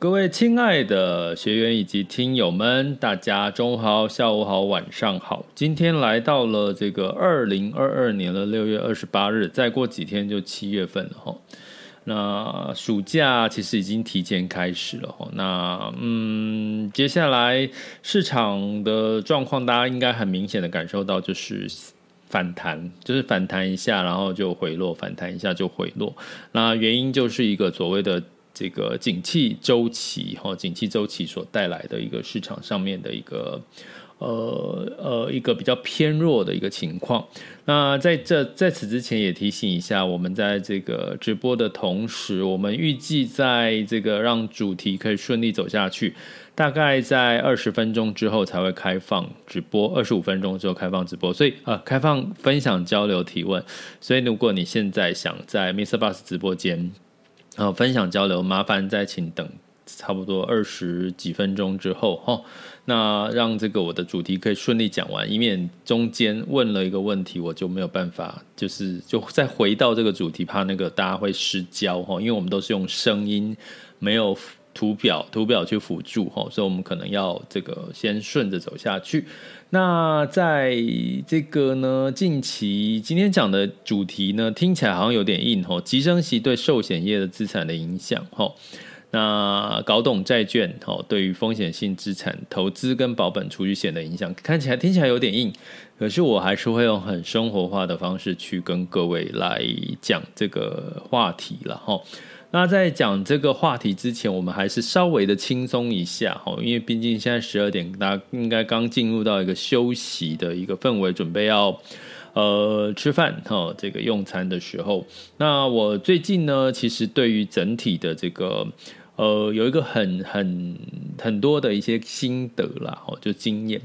各位亲爱的学员以及听友们，大家中午好、下午好、晚上好。今天来到了这个二零二二年的六月二十八日，再过几天就七月份了哈。那暑假其实已经提前开始了哈。那嗯，接下来市场的状况，大家应该很明显的感受到，就是反弹，就是反弹一下，然后就回落，反弹一下就回落。那原因就是一个所谓的。这个景气周期哈，景气周期所带来的一个市场上面的一个呃呃一个比较偏弱的一个情况。那在这在此之前也提醒一下，我们在这个直播的同时，我们预计在这个让主题可以顺利走下去，大概在二十分钟之后才会开放直播，二十五分钟之后开放直播，所以呃开放分享交流提问。所以如果你现在想在 MixerBox 直播间。呃，分享交流，麻烦再请等差不多二十几分钟之后哈，那让这个我的主题可以顺利讲完，以免中间问了一个问题，我就没有办法，就是就再回到这个主题，怕那个大家会失焦哈，因为我们都是用声音，没有图表，图表去辅助哈，所以我们可能要这个先顺着走下去。那在这个呢，近期今天讲的主题呢，听起来好像有点硬吼，急升息对寿险业的资产的影响吼，那搞懂债券吼，对于风险性资产投资跟保本储蓄险的影响，看起来听起来有点硬，可是我还是会用很生活化的方式去跟各位来讲这个话题了吼。那在讲这个话题之前，我们还是稍微的轻松一下哈，因为毕竟现在十二点，大家应该刚进入到一个休息的一个氛围，准备要呃吃饭哈，这个用餐的时候。那我最近呢，其实对于整体的这个呃有一个很很很多的一些心得啦，哈，就经验。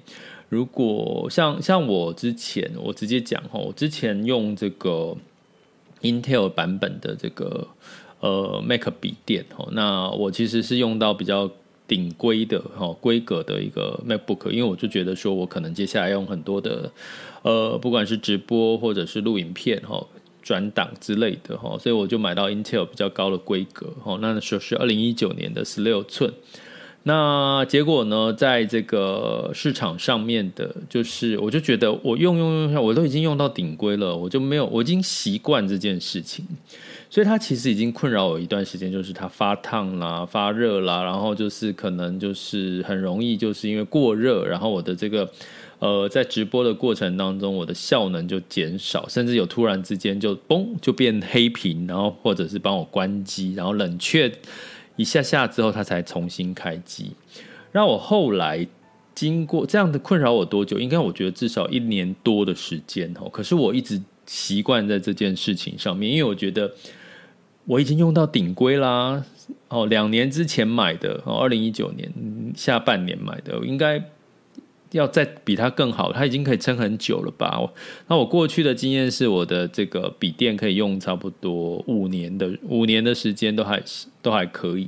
如果像像我之前，我直接讲哈，我之前用这个 Intel 版本的这个。呃，Mac 笔电哦，那我其实是用到比较顶规的哈规格的一个 MacBook，因为我就觉得说我可能接下来用很多的呃，不管是直播或者是录影片哈转档之类的哈，所以我就买到 Intel 比较高的规格哈，那时候是二零一九年的十六寸。那结果呢，在这个市场上面的，就是我就觉得我用用用下，我都已经用到顶规了，我就没有，我已经习惯这件事情。所以它其实已经困扰我一段时间，就是它发烫啦、发热啦，然后就是可能就是很容易就是因为过热，然后我的这个呃在直播的过程当中，我的效能就减少，甚至有突然之间就嘣就变黑屏，然后或者是帮我关机，然后冷却一下下之后，它才重新开机。让我后来经过这样的困扰我多久？应该我觉得至少一年多的时间哦。可是我一直习惯在这件事情上面，因为我觉得。我已经用到顶规啦，哦，两年之前买的，哦，二零一九年下半年买的，应该要再比它更好，它已经可以撑很久了吧？那我过去的经验是，我的这个笔电可以用差不多五年的五年的时间都还都还可以。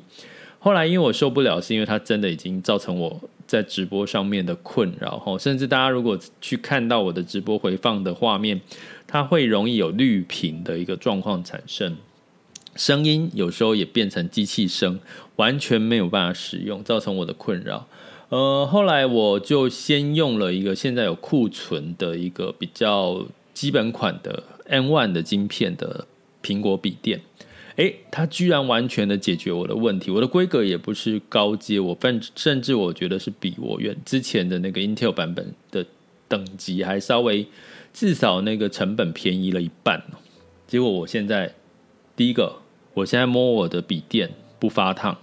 后来因为我受不了，是因为它真的已经造成我在直播上面的困扰，哦甚至大家如果去看到我的直播回放的画面，它会容易有绿屏的一个状况产生。声音有时候也变成机器声，完全没有办法使用，造成我的困扰。呃，后来我就先用了一个现在有库存的一个比较基本款的 M1 的晶片的苹果笔电，诶，它居然完全的解决我的问题。我的规格也不是高阶，我甚甚至我觉得是比我原之前的那个 Intel 版本的等级还稍微至少那个成本便宜了一半。结果我现在第一个，我现在摸我的笔电不发烫。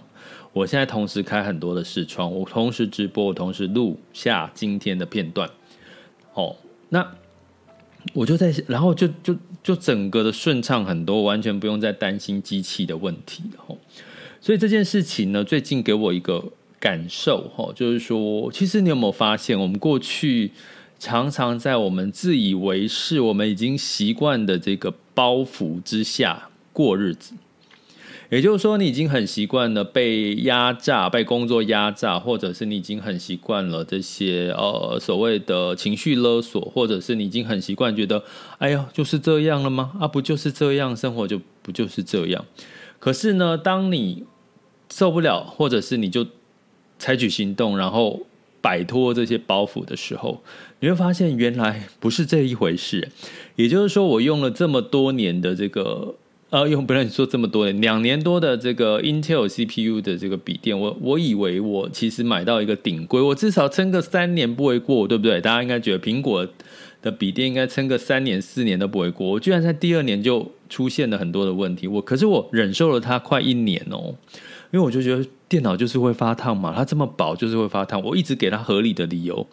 我现在同时开很多的视窗，我同时直播，我同时录下今天的片段。哦，那我就在，然后就就就整个的顺畅很多，完全不用再担心机器的问题。哦，所以这件事情呢，最近给我一个感受，哈，就是说，其实你有没有发现，我们过去常常在我们自以为是、我们已经习惯的这个包袱之下过日子。也就是说，你已经很习惯了被压榨、被工作压榨，或者是你已经很习惯了这些呃所谓的情绪勒索，或者是你已经很习惯觉得，哎呀，就是这样了吗？啊，不就是这样，生活就不就是这样？可是呢，当你受不了，或者是你就采取行动，然后摆脱这些包袱的时候，你会发现原来不是这一回事。也就是说，我用了这么多年的这个。呃，用不了你说这么多年，两年多的这个 Intel CPU 的这个笔电，我我以为我其实买到一个顶规，我至少撑个三年不为过，对不对？大家应该觉得苹果的笔电应该撑个三年四年都不为过，我居然在第二年就出现了很多的问题，我可是我忍受了它快一年哦，因为我就觉得电脑就是会发烫嘛，它这么薄就是会发烫，我一直给它合理的理由，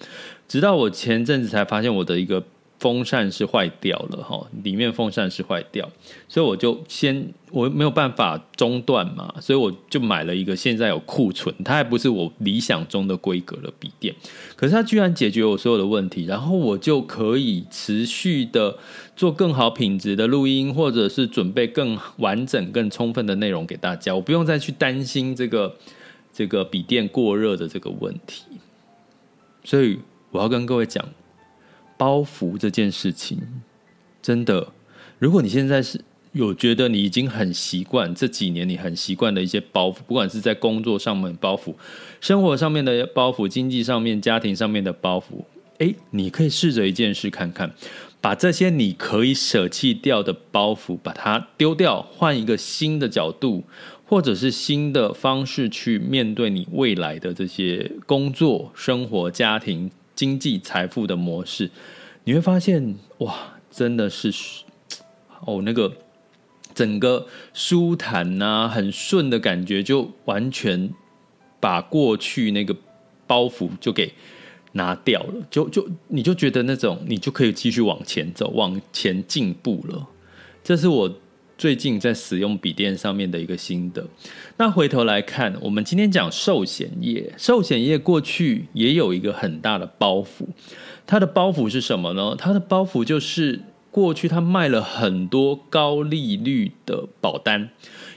直到我前阵子才发现我的一个。风扇是坏掉了哈，里面风扇是坏掉，所以我就先我没有办法中断嘛，所以我就买了一个现在有库存，它还不是我理想中的规格的笔电，可是它居然解决我所有的问题，然后我就可以持续的做更好品质的录音，或者是准备更完整、更充分的内容给大家，我不用再去担心这个这个笔电过热的这个问题，所以我要跟各位讲。包袱这件事情，真的，如果你现在是有觉得你已经很习惯这几年你很习惯的一些包袱，不管是在工作上面的包袱、生活上面的包袱、经济上面、家庭上面的包袱，诶，你可以试着一件事看看，把这些你可以舍弃掉的包袱，把它丢掉，换一个新的角度，或者是新的方式去面对你未来的这些工作、生活、家庭。经济财富的模式，你会发现哇，真的是哦，那个整个舒坦呐、很顺的感觉，就完全把过去那个包袱就给拿掉了，就就你就觉得那种你就可以继续往前走，往前进步了。这是我。最近在使用笔电上面的一个心得。那回头来看，我们今天讲寿险业，寿险业过去也有一个很大的包袱。它的包袱是什么呢？它的包袱就是过去它卖了很多高利率的保单。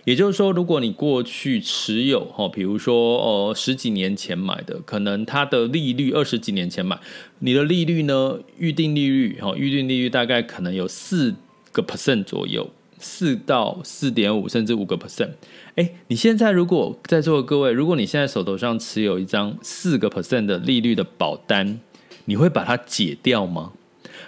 也就是说，如果你过去持有哈，比如说呃十几年前买的，可能它的利率二十几年前买，你的利率呢，预定利率哈，预定利率大概可能有四个 percent 左右。四到四点五，甚至五个 percent。哎，你现在如果在座的各位，如果你现在手头上持有一张四个 percent 的利率的保单，你会把它解掉吗？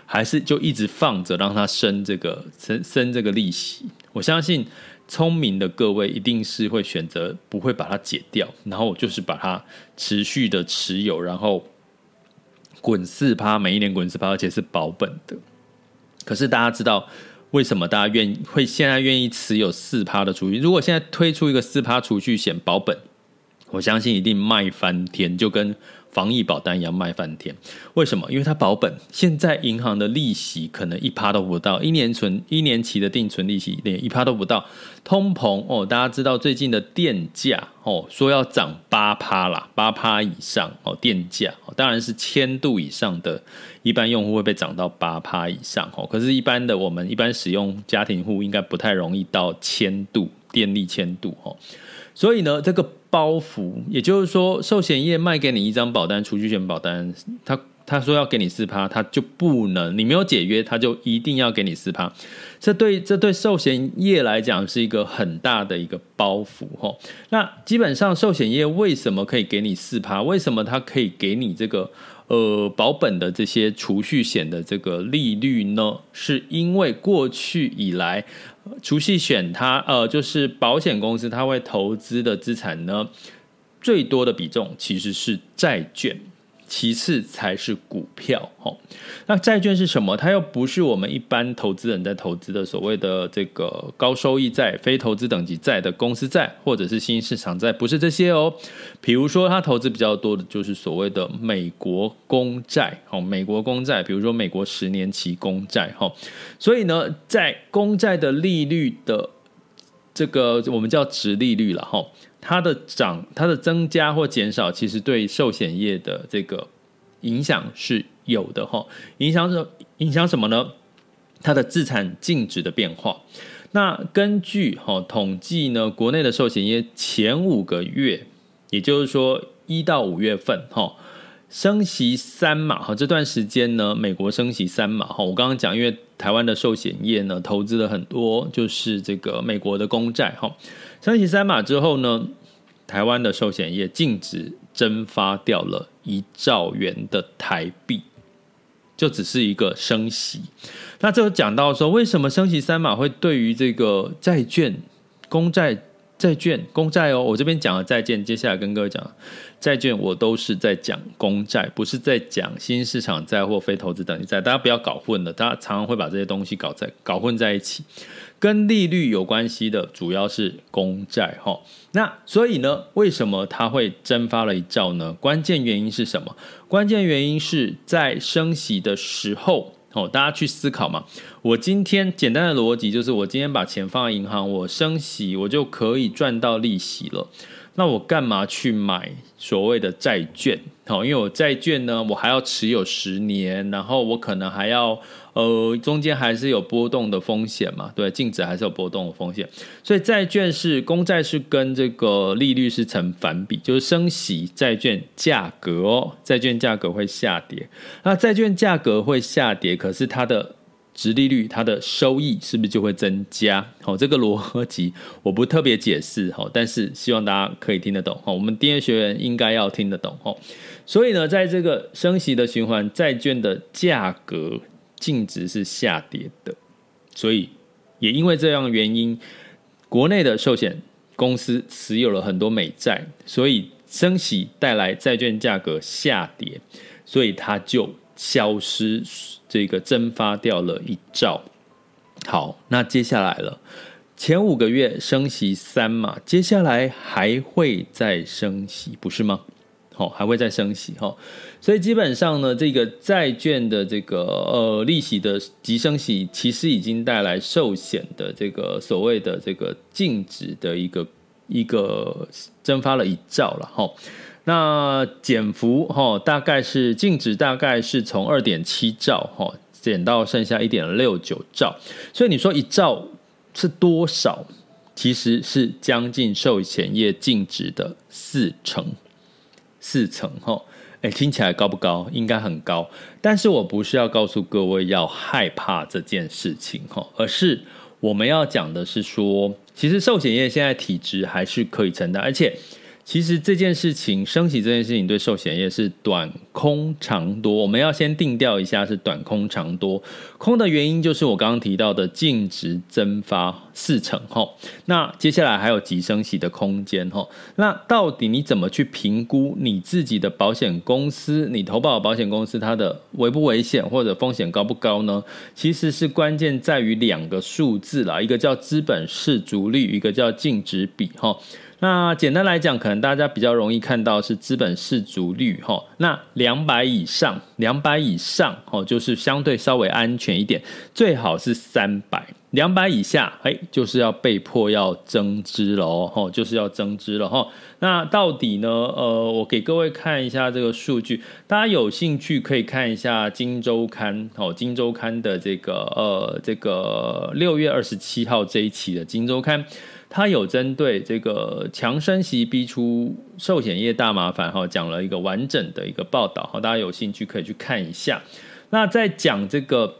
还是就一直放着，让它生这个生生这个利息？我相信聪明的各位一定是会选择不会把它解掉，然后我就是把它持续的持有，然后滚四趴，每一年滚四趴，而且是保本的。可是大家知道。为什么大家愿意会现在愿意持有四趴的储蓄？如果现在推出一个四趴储蓄险保本，我相信一定卖翻天，就跟防疫保单一样卖翻天。为什么？因为它保本。现在银行的利息可能一趴都不到，一年存一年期的定存利息连一趴都不到。通膨哦，大家知道最近的电价哦，说要涨八趴啦，八趴以上哦，电价当然是千度以上的。一般用户会被涨到八趴以上哦，可是，一般的我们一般使用家庭户应该不太容易到千度电力千度哦。所以呢，这个包袱，也就是说，寿险业卖给你一张保单，储蓄险保单，他他说要给你四趴，他就不能，你没有解约，他就一定要给你四趴。这对这对寿险业来讲是一个很大的一个包袱哦。那基本上寿险业为什么可以给你四趴？为什么他可以给你这个？呃保本的这些储蓄险的这个利率呢？是因为过去以来储蓄险它呃就是保险公司它会投资的资产呢，最多的比重其实是债券。其次才是股票，哦，那债券是什么？它又不是我们一般投资人在投资的所谓的这个高收益债、非投资等级债的公司债，或者是新兴市场债，不是这些哦。比如说，它投资比较多的就是所谓的美国公债，哦，美国公债，比如说美国十年期公债，哦。所以呢，在公债的利率的这个我们叫殖利率了，哈。它的涨、它的增加或减少，其实对寿险业的这个影响是有的哈。影响什影响什么呢？它的资产净值的变化。那根据哈统计呢，国内的寿险业前五个月，也就是说一到五月份哈，升息三码哈，这段时间呢，美国升息三码哈。我刚刚讲，因为台湾的寿险业呢，投资了很多，就是这个美国的公债哈。升息三码之后呢，台湾的寿险业净值蒸发掉了一兆元的台币，就只是一个升息。那这讲到说，为什么升息三码会对于这个债券、公债、债券、公债哦？我这边讲了债券，接下来跟各位讲债券，我都是在讲公债，不是在讲新市场债或非投资等级债，大家不要搞混了。大家常常会把这些东西搞在搞混在一起。跟利率有关系的主要是公债哈，那所以呢，为什么它会蒸发了一兆呢？关键原因是什么？关键原因是在升息的时候，哦，大家去思考嘛。我今天简单的逻辑就是，我今天把钱放在银行，我升息，我就可以赚到利息了。那我干嘛去买所谓的债券？好，因为我债券呢，我还要持有十年，然后我可能还要。呃，中间还是有波动的风险嘛？对，净值还是有波动的风险，所以债券是公债是跟这个利率是成反比，就是升息，债券价格哦，债券价格会下跌。那债券价格会下跌，可是它的殖利率、它的收益是不是就会增加？好，这个逻辑我不特别解释，好，但是希望大家可以听得懂。好，我们订阅学员应该要听得懂。哦，所以呢，在这个升息的循环，债券的价格。净值是下跌的，所以也因为这样原因，国内的寿险公司持有了很多美债，所以升息带来债券价格下跌，所以它就消失，这个蒸发掉了一兆。好，那接下来了，前五个月升息三嘛，接下来还会再升息，不是吗？好，还会再升息哈。所以基本上呢，这个债券的这个呃利息的急升息，其实已经带来寿险的这个所谓的这个净值的一个一个蒸发了一兆了哈。那减幅哈，大概是净值大概是从二点七兆哈减到剩下一点六九兆。所以你说一兆是多少？其实是将近寿险业净值的四成，四成哈。诶，听起来高不高？应该很高。但是我不是要告诉各位要害怕这件事情哈，而是我们要讲的是说，其实寿险业现在体质还是可以承担，而且。其实这件事情升息这件事情对寿险业是短空长多，我们要先定调一下是短空长多。空的原因就是我刚刚提到的净值蒸发四成哈，那接下来还有急升息的空间哈。那到底你怎么去评估你自己的保险公司，你投保的保险公司它的危不危险或者风险高不高呢？其实是关键在于两个数字啦，一个叫资本市足率，一个叫净值比哈。那简单来讲，可能大家比较容易看到是资本适足率哈。那两百以上，两百以上哦，就是相对稍微安全一点，最好是三百。两百以下，哎，就是要被迫要增资了哦，就是要增资了哈。那到底呢？呃，我给各位看一下这个数据，大家有兴趣可以看一下《金周刊》哦，《金周刊》的这个呃这个六月二十七号这一期的《金周刊》。他有针对这个强升息逼出寿险业大麻烦哈，讲了一个完整的一个报道哈，大家有兴趣可以去看一下。那在讲这个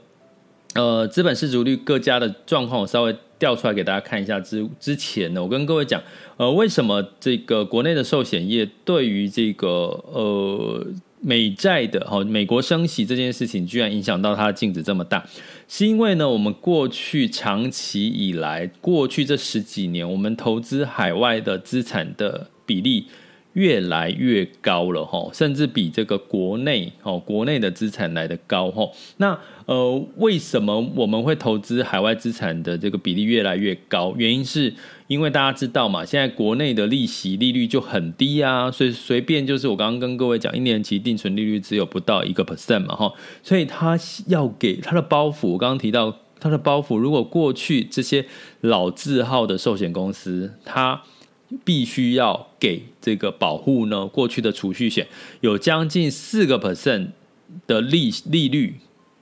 呃资本适足率各家的状况，我稍微调出来给大家看一下之之前呢，我跟各位讲，呃，为什么这个国内的寿险业对于这个呃美债的哈，美国升息这件事情居然影响到它的净值这么大，是因为呢，我们过去长期以来，过去这十几年，我们投资海外的资产的比例。越来越高了哈，甚至比这个国内哦，国内的资产来得高哈。那呃，为什么我们会投资海外资产的这个比例越来越高？原因是因为大家知道嘛，现在国内的利息利率就很低啊，所以随便就是我刚刚跟各位讲，一年期定存利率只有不到一个 percent 嘛哈，所以他要给他的包袱，我刚刚提到他的包袱，如果过去这些老字号的寿险公司，他必须要给这个保护呢，过去的储蓄险有将近四个 percent 的利利率，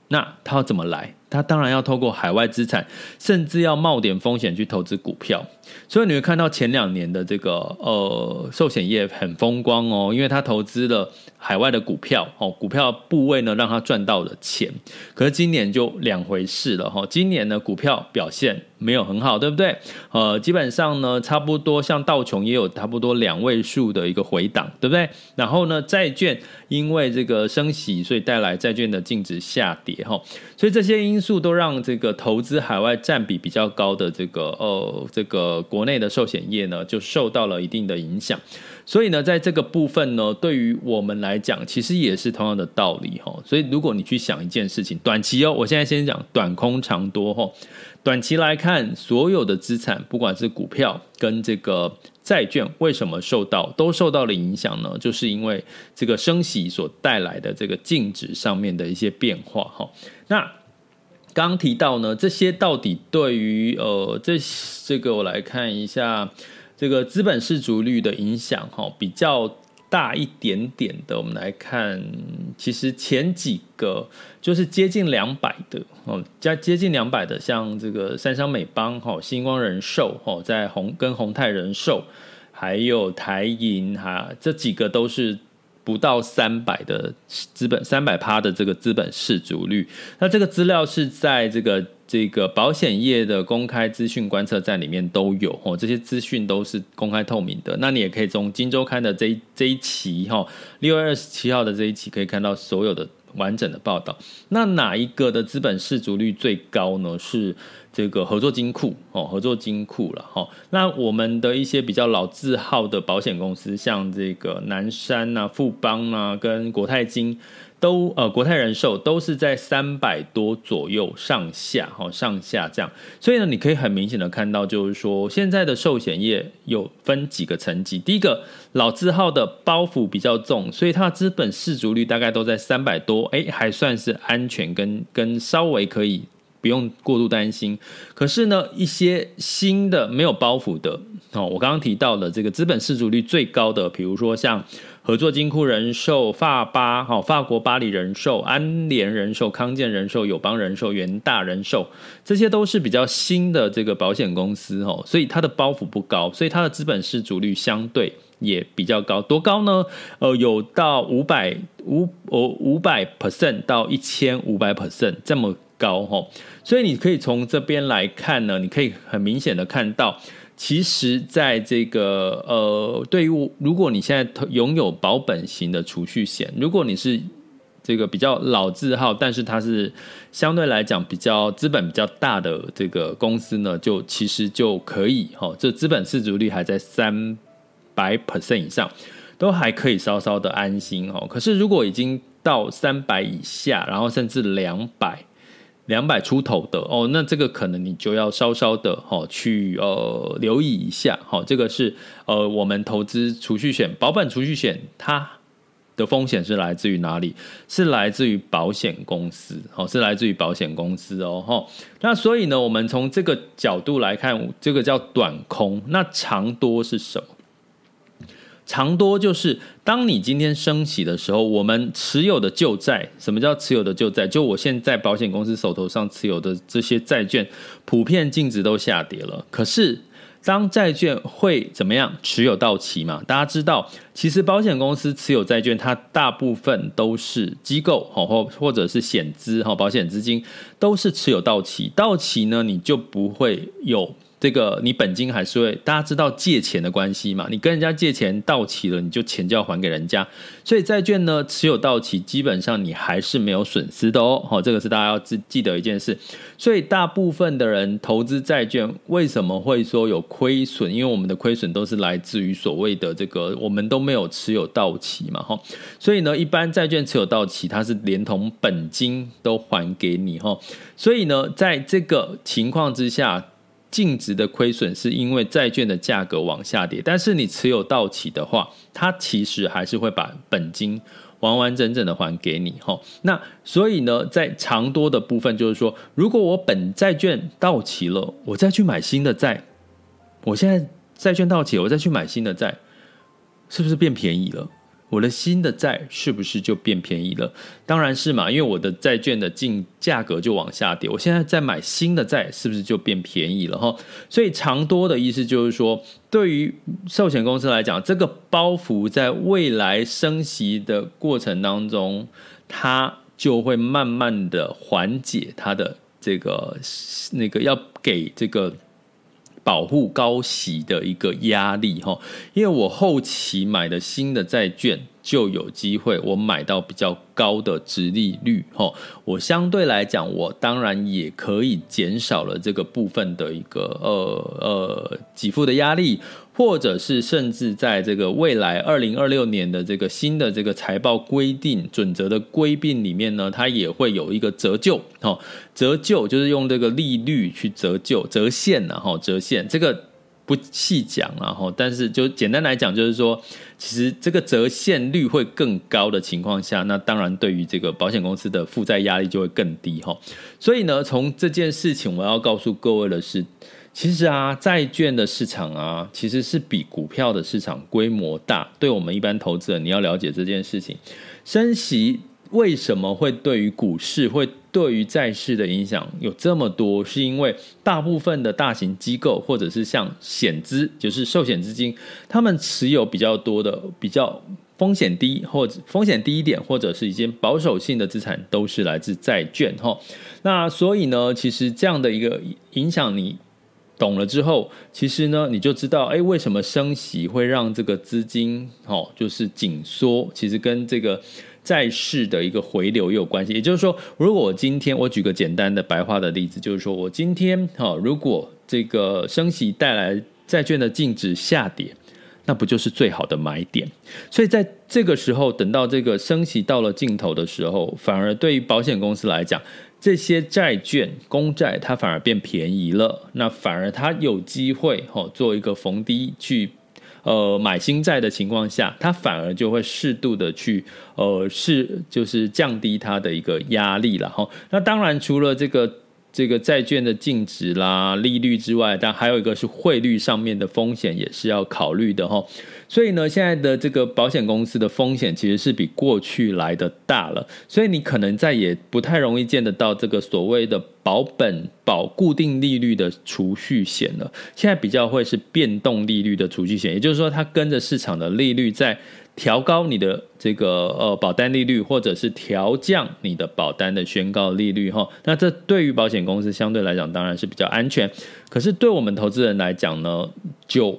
那它要怎么来？他当然要透过海外资产，甚至要冒点风险去投资股票。所以你会看到前两年的这个呃寿险业很风光哦，因为他投资了海外的股票哦，股票部位呢让他赚到了钱。可是今年就两回事了哈，今年呢股票表现。没有很好，对不对？呃，基本上呢，差不多像道琼也有差不多两位数的一个回档，对不对？然后呢，债券因为这个升息，所以带来债券的净值下跌，哈。所以这些因因素都让这个投资海外占比比较高的这个呃这个国内的寿险业呢，就受到了一定的影响。所以呢，在这个部分呢，对于我们来讲，其实也是同样的道理，哈。所以如果你去想一件事情，短期哦，我现在先讲短空长多，哈。短期来看，所有的资产，不管是股票跟这个债券，为什么受到都受到了影响呢？就是因为这个升息所带来的这个净值上面的一些变化哈。那刚提到呢，这些到底对于呃这这个我来看一下这个资本适足率的影响哈，比较。大一点点的，我们来看，其实前几个就是接近两百的哦，加接近两百的，像这个三商美邦、哈新光人寿、哈在宏跟宏泰人寿，还有台银哈，这几个都是不到三百的资本三百趴的这个资本市足率。那这个资料是在这个。这个保险业的公开资讯观测站里面都有哦，这些资讯都是公开透明的。那你也可以从《金周刊》的这一这一期哈，六月二十七号的这一期可以看到所有的完整的报道。那哪一个的资本市足率最高呢？是这个合作金库哦，合作金库了哈。那我们的一些比较老字号的保险公司，像这个南山啊、富邦啊，跟国泰金。都呃，国泰人寿都是在三百多左右上下，哈，上下这样。所以呢，你可以很明显的看到，就是说现在的寿险业有分几个层级。第一个，老字号的包袱比较重，所以它的资本市足率大概都在三百多，哎，还算是安全跟跟稍微可以不用过度担心。可是呢，一些新的没有包袱的哦，我刚刚提到的这个资本适足率最高的，比如说像。合作金库人寿、法巴、哈法国巴黎人寿、安联人寿、康健人寿、友邦人寿、元大人寿，这些都是比较新的这个保险公司哦，所以它的包袱不高，所以它的资本适足率相对也比较高。多高呢？呃，有到五百五哦五百 percent 到一千五百 percent 这么高哈，所以你可以从这边来看呢，你可以很明显的看到。其实，在这个呃，对于如果你现在拥有保本型的储蓄险，如果你是这个比较老字号，但是它是相对来讲比较资本比较大的这个公司呢，就其实就可以哈，这资本市足率还在三百 percent 以上，都还可以稍稍的安心哦。可是如果已经到三百以下，然后甚至两百。两百出头的哦，那这个可能你就要稍稍的哦去呃留意一下，好，这个是呃我们投资储蓄险、保本储蓄险，它的风险是来自于哪里？是来自于保险公司，哦，是来自于保险公司哦，哈。那所以呢，我们从这个角度来看，这个叫短空，那长多是什么？长多就是，当你今天升息的时候，我们持有的旧债，什么叫持有的旧债？就我现在保险公司手头上持有的这些债券，普遍净值都下跌了。可是，当债券会怎么样？持有到期嘛？大家知道，其实保险公司持有债券，它大部分都是机构或或者是险资哈，保险资金都是持有到期，到期呢你就不会有。这个你本金还是会，大家知道借钱的关系嘛？你跟人家借钱到期了，你就钱就要还给人家。所以债券呢，持有到期，基本上你还是没有损失的哦。好，这个是大家要记记得一件事。所以大部分的人投资债券，为什么会说有亏损？因为我们的亏损都是来自于所谓的这个，我们都没有持有到期嘛。哈，所以呢，一般债券持有到期，它是连同本金都还给你哈。所以呢，在这个情况之下。净值的亏损是因为债券的价格往下跌，但是你持有到期的话，它其实还是会把本金完完整整的还给你哈。那所以呢，在长多的部分就是说，如果我本债券到期了，我再去买新的债，我现在债券到期，我再去买新的债，是不是变便宜了？我的新的债是不是就变便宜了？当然是嘛，因为我的债券的净价格就往下跌。我现在再买新的债，是不是就变便宜了？哈，所以长多的意思就是说，对于寿险公司来讲，这个包袱在未来升息的过程当中，它就会慢慢的缓解它的这个那个要给这个。保护高息的一个压力哈，因为我后期买的新的债券就有机会，我买到比较高的值利率哈，我相对来讲，我当然也可以减少了这个部分的一个呃呃给付的压力。或者是甚至在这个未来二零二六年的这个新的这个财报规定准则的规定里面呢，它也会有一个折旧哦，折旧就是用这个利率去折旧折现然后折现这个不细讲然后，但是就简单来讲就是说，其实这个折现率会更高的情况下，那当然对于这个保险公司的负债压力就会更低哈。所以呢，从这件事情我要告诉各位的是。其实啊，债券的市场啊，其实是比股票的市场规模大。对我们一般投资人，你要了解这件事情。升息为什么会对于股市、会对于债市的影响有这么多？是因为大部分的大型机构，或者是像险资，就是寿险资金，他们持有比较多的、比较风险低或者风险低一点，或者是一些保守性的资产，都是来自债券。哈，那所以呢，其实这样的一个影响你。懂了之后，其实呢，你就知道，哎，为什么升息会让这个资金，哦，就是紧缩，其实跟这个债市的一个回流也有关系。也就是说，如果我今天，我举个简单的白话的例子，就是说我今天，哈，如果这个升息带来债券的净值下跌，那不就是最好的买点？所以在这个时候，等到这个升息到了尽头的时候，反而对于保险公司来讲，这些债券、公债，它反而变便宜了，那反而它有机会哈做一个逢低去呃买新债的情况下，它反而就会适度的去呃是就是降低它的一个压力了哈。那当然除了这个。这个债券的净值啦、利率之外，但还有一个是汇率上面的风险也是要考虑的哈。所以呢，现在的这个保险公司的风险其实是比过去来的大了，所以你可能再也不太容易见得到这个所谓的保本保固定利率的储蓄险了。现在比较会是变动利率的储蓄险，也就是说，它跟着市场的利率在。调高你的这个呃保单利率，或者是调降你的保单的宣告利率哈，那这对于保险公司相对来讲当然是比较安全，可是对我们投资人来讲呢，就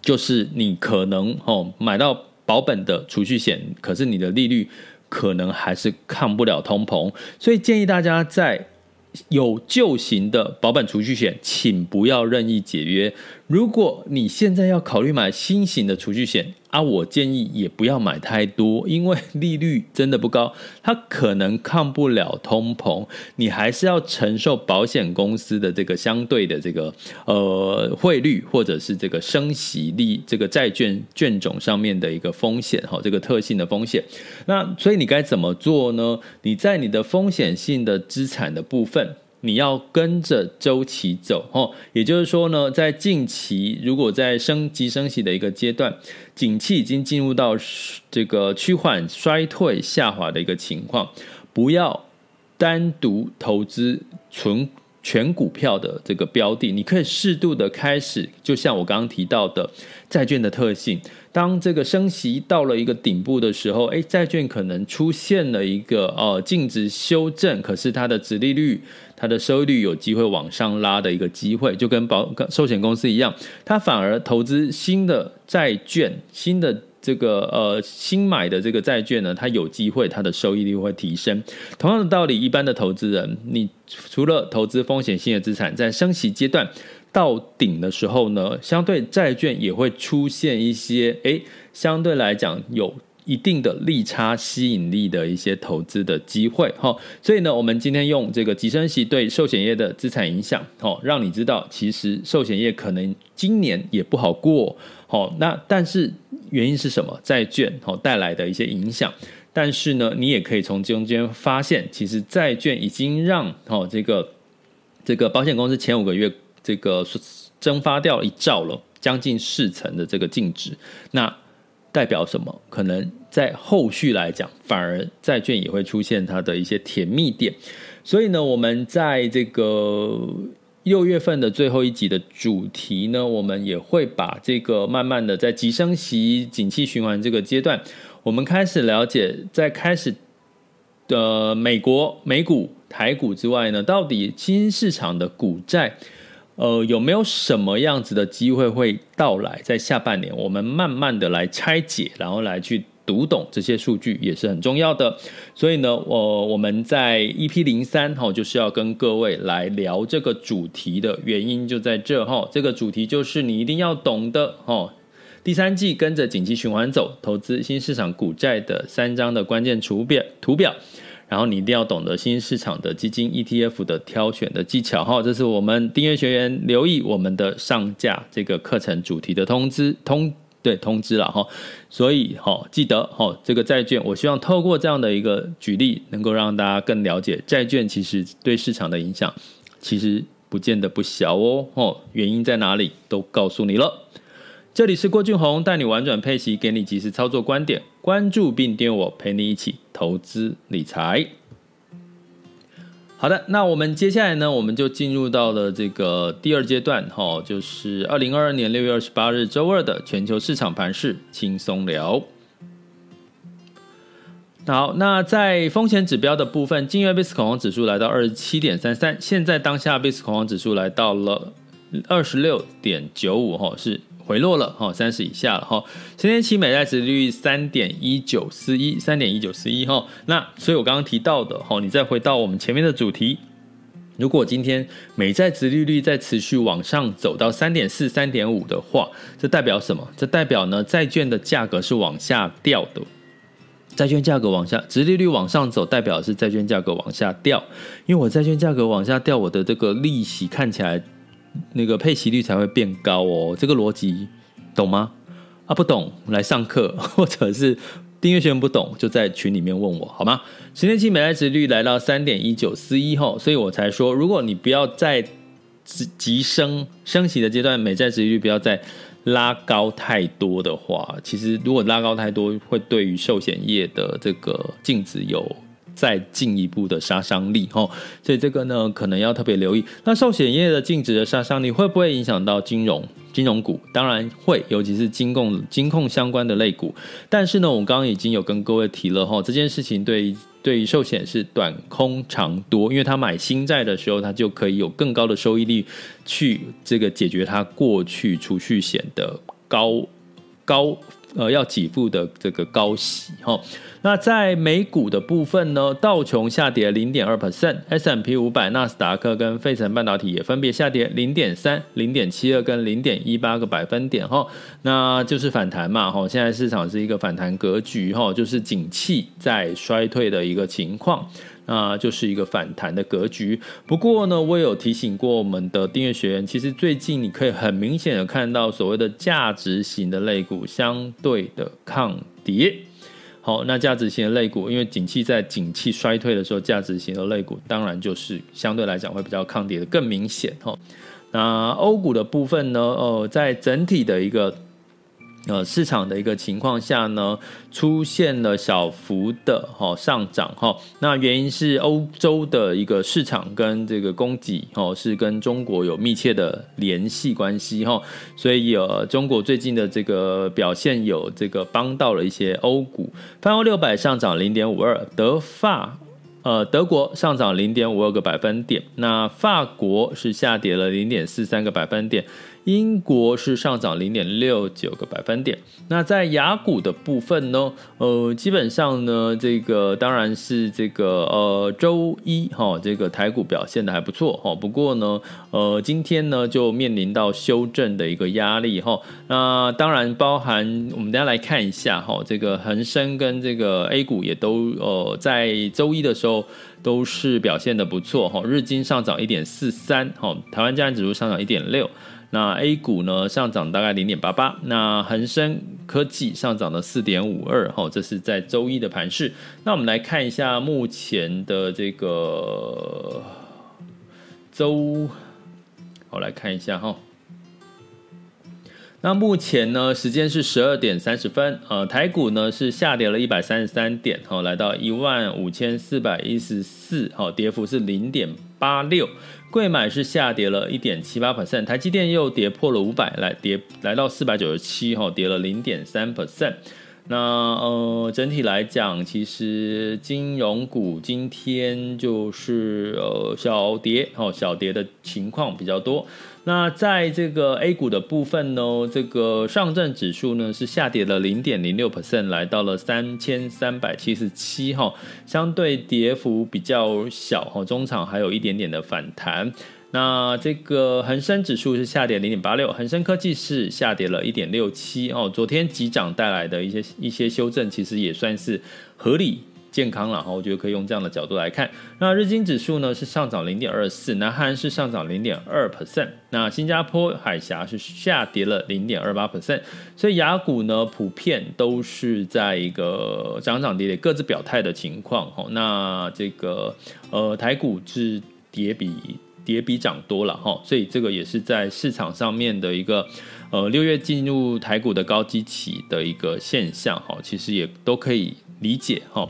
就是你可能哦买到保本的储蓄险，可是你的利率可能还是抗不了通膨，所以建议大家在有旧型的保本储蓄险，请不要任意解约。如果你现在要考虑买新型的储蓄险啊，我建议也不要买太多，因为利率真的不高，它可能抗不了通膨，你还是要承受保险公司的这个相对的这个呃汇率或者是这个升息率这个债券券种上面的一个风险哈，这个特性的风险。那所以你该怎么做呢？你在你的风险性的资产的部分。你要跟着周期走，哦，也就是说呢，在近期如果在升级升息的一个阶段，景气已经进入到这个趋缓、衰退、下滑的一个情况，不要单独投资存全股票的这个标的，你可以适度的开始，就像我刚刚提到的债券的特性，当这个升息到了一个顶部的时候，哎，债券可能出现了一个呃净值修正，可是它的殖利率、它的收益率有机会往上拉的一个机会，就跟保寿险公司一样，它反而投资新的债券、新的。这个呃新买的这个债券呢，它有机会它的收益率会提升。同样的道理，一般的投资人，你除了投资风险性的资产，在升息阶段到顶的时候呢，相对债券也会出现一些诶，相对来讲有一定的利差吸引力的一些投资的机会哈。所以呢，我们今天用这个急升息对寿险业的资产影响，哦，让你知道其实寿险业可能今年也不好过。好，那但是。原因是什么？债券哦带来的一些影响，但是呢，你也可以从中间发现，其实债券已经让哦这个这个保险公司前五个月这个蒸发掉一兆了，将近四成的这个净值。那代表什么？可能在后续来讲，反而债券也会出现它的一些甜蜜点。所以呢，我们在这个。六月份的最后一集的主题呢，我们也会把这个慢慢的在急升息、景气循环这个阶段，我们开始了解，在开始的美国美股、台股之外呢，到底新兴市场的股债，呃，有没有什么样子的机会会到来？在下半年，我们慢慢的来拆解，然后来去。读懂这些数据也是很重要的，所以呢，我我们在 EP 零三哈，就是要跟各位来聊这个主题的原因就在这哈，这个主题就是你一定要懂的哈。第三季跟着景气循环走，投资新市场股债的三张的关键图表图表，然后你一定要懂得新市场的基金 ETF 的挑选的技巧哈。这是我们订阅学员留意我们的上架这个课程主题的通知通。对，通知了哈，所以哈，记得哈，这个债券，我希望透过这样的一个举例，能够让大家更了解债券其实对市场的影响，其实不见得不小哦。哦，原因在哪里，都告诉你了。这里是郭俊宏，带你玩转配息，给你及时操作观点，关注并订阅我，陪你一起投资理财。好的，那我们接下来呢，我们就进入到了这个第二阶段，哈，就是二零二二年六月二十八日周二的全球市场盘势轻松聊。好，那在风险指标的部分，今日贝斯恐慌指数来到二十七点三三，现在当下贝斯恐慌指数来到了二十六点九五，哈，是。回落了哈，三十以下了哈。十年期美债殖利率三点一九四一，三点一九四一哈。那所以我刚刚提到的哈，你再回到我们前面的主题，如果今天美债殖利率再持续往上走到三点四、三点五的话，这代表什么？这代表呢，债券的价格是往下掉的。债券价格往下，殖利率往上走，代表是债券价格往下掉。因为我债券价格往下掉，我的这个利息看起来。那个配息率才会变高哦，这个逻辑懂吗？啊，不懂来上课，或者是订阅学员不懂就在群里面问我好吗？十年期美债殖率来到三点一九四一后，所以我才说，如果你不要在急升升息的阶段，美债殖率不要再拉高太多的话，其实如果拉高太多，会对于寿险业的这个净值有。再进一步的杀伤力，吼，所以这个呢，可能要特别留意。那寿险业的净值的杀伤力会不会影响到金融金融股？当然会，尤其是金控金控相关的类股。但是呢，我刚刚已经有跟各位提了，吼，这件事情对对于寿险是短空长多，因为他买新债的时候，他就可以有更高的收益率去这个解决他过去储蓄险的高高呃要给付的这个高息，吼。那在美股的部分呢，道琼下跌零点二 percent，S M P 五百、纳斯达克跟费城半导体也分别下跌零点三、零点七二跟零点一八个百分点哈，那就是反弹嘛哈，现在市场是一个反弹格局哈，就是景气在衰退的一个情况，那就是一个反弹的格局。不过呢，我有提醒过我们的订阅学员，其实最近你可以很明显的看到所谓的价值型的类股相对的抗跌。好，那价值型的类股，因为景气在景气衰退的时候，价值型的类股当然就是相对来讲会比较抗跌的更明显哈。那欧股的部分呢，呃，在整体的一个呃，市场的一个情况下呢，出现了小幅的哈上涨哈。那原因是欧洲的一个市场跟这个供给哦是跟中国有密切的联系关系哈，所以呃中国最近的这个表现有这个帮到了一些欧股，泛欧六百上涨零点五二，德法呃德国上涨零点五二个百分点，那法国是下跌了零点四三个百分点。英国是上涨零点六九个百分点。那在雅股的部分呢？呃，基本上呢，这个当然是这个呃周一哈、哦，这个台股表现的还不错哈、不过呢，呃，今天呢就面临到修正的一个压力哈、哦。那当然包含我们大家来看一下哈、哦，这个恒生跟这个 A 股也都呃在周一的时候都是表现的不错哈、日经上涨一点四三哈，台湾加权指数上涨一点六。那 A 股呢上涨大概零点八八，那恒生科技上涨了四点五二，哈，这是在周一的盘势。那我们来看一下目前的这个周，我来看一下哈。那目前呢时间是十二点三十分，呃，台股呢是下跌了一百三十三点，哈，来到一万五千四百一十四，哈，跌幅是零点八六。贵买是下跌了一点七八 percent，台积电又跌破了五百，来跌来到四百九十七，哈，跌了零点三 percent。那呃，整体来讲，其实金融股今天就是呃小跌哦，小跌的情况比较多。那在这个 A 股的部分呢，这个上证指数呢是下跌了零点零六 percent，来到了三千三百七十七哈，相对跌幅比较小哈，中场还有一点点的反弹。那这个恒生指数是下跌零点八六，恒生科技是下跌了一点六七哦。昨天急涨带来的一些一些修正，其实也算是合理健康了，然后我觉得可以用这样的角度来看。那日经指数呢是上涨零点二四，南韩是上涨零点二 percent，那新加坡海峡是下跌了零点二八 percent。所以雅股呢普遍都是在一个涨涨跌跌各自表态的情况。那这个呃台股是跌比。跌比涨多了哈，所以这个也是在市场上面的一个，呃，六月进入台股的高基期的一个现象哈，其实也都可以理解哈。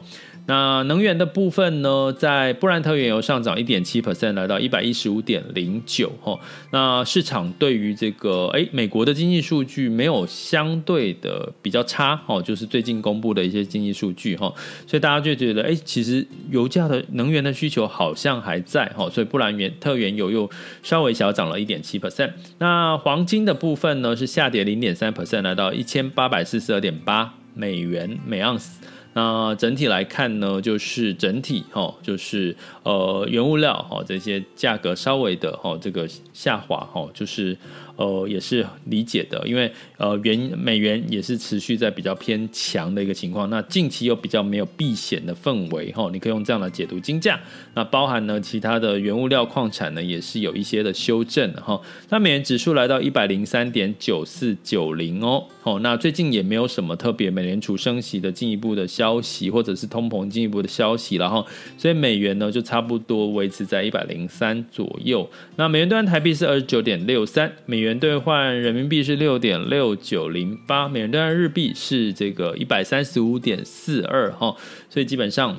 那能源的部分呢，在布兰特原油上涨一点七 percent，来到一百一十五点零九哈。那市场对于这个哎，美国的经济数据没有相对的比较差哦，就是最近公布的一些经济数据哈，所以大家就觉得哎，其实油价的能源的需求好像还在哈，所以布兰特原油又稍微小涨了一点七 percent。那黄金的部分呢，是下跌零点三 percent，来到一千八百四十二点八美元每盎司。那整体来看呢，就是整体哈，就是呃原物料哈这些价格稍微的哈这个下滑哈，就是。呃，也是理解的，因为呃，元美元也是持续在比较偏强的一个情况。那近期又比较没有避险的氛围，哈，你可以用这样的解读金价。那包含呢，其他的原物料矿产呢，也是有一些的修正，哈。那美元指数来到一百零三点九四九零哦，哦，那最近也没有什么特别美联储升息的进一步的消息，或者是通膨进一步的消息，然后所以美元呢就差不多维持在一百零三左右。那美元兑台币是二十九点六三，美元。元兑换人民币是六点六九零八，美元兑换日币是这个一百三十五点四二哈，所以基本上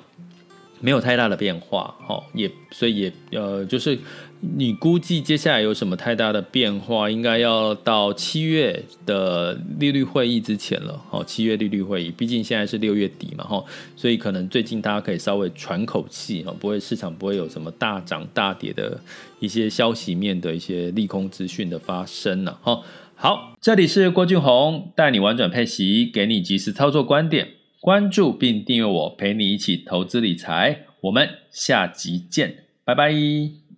没有太大的变化哈，也所以也呃就是你估计接下来有什么太大的变化，应该要到七月的利率会议之前了哈，七月利率会议，毕竟现在是六月底嘛哈，所以可能最近大家可以稍微喘口气哈，不会市场不会有什么大涨大跌的。一些消息面的一些利空资讯的发生了哈，好，这里是郭俊宏带你玩转配息，给你及时操作观点，关注并订阅我，陪你一起投资理财，我们下集见，拜拜。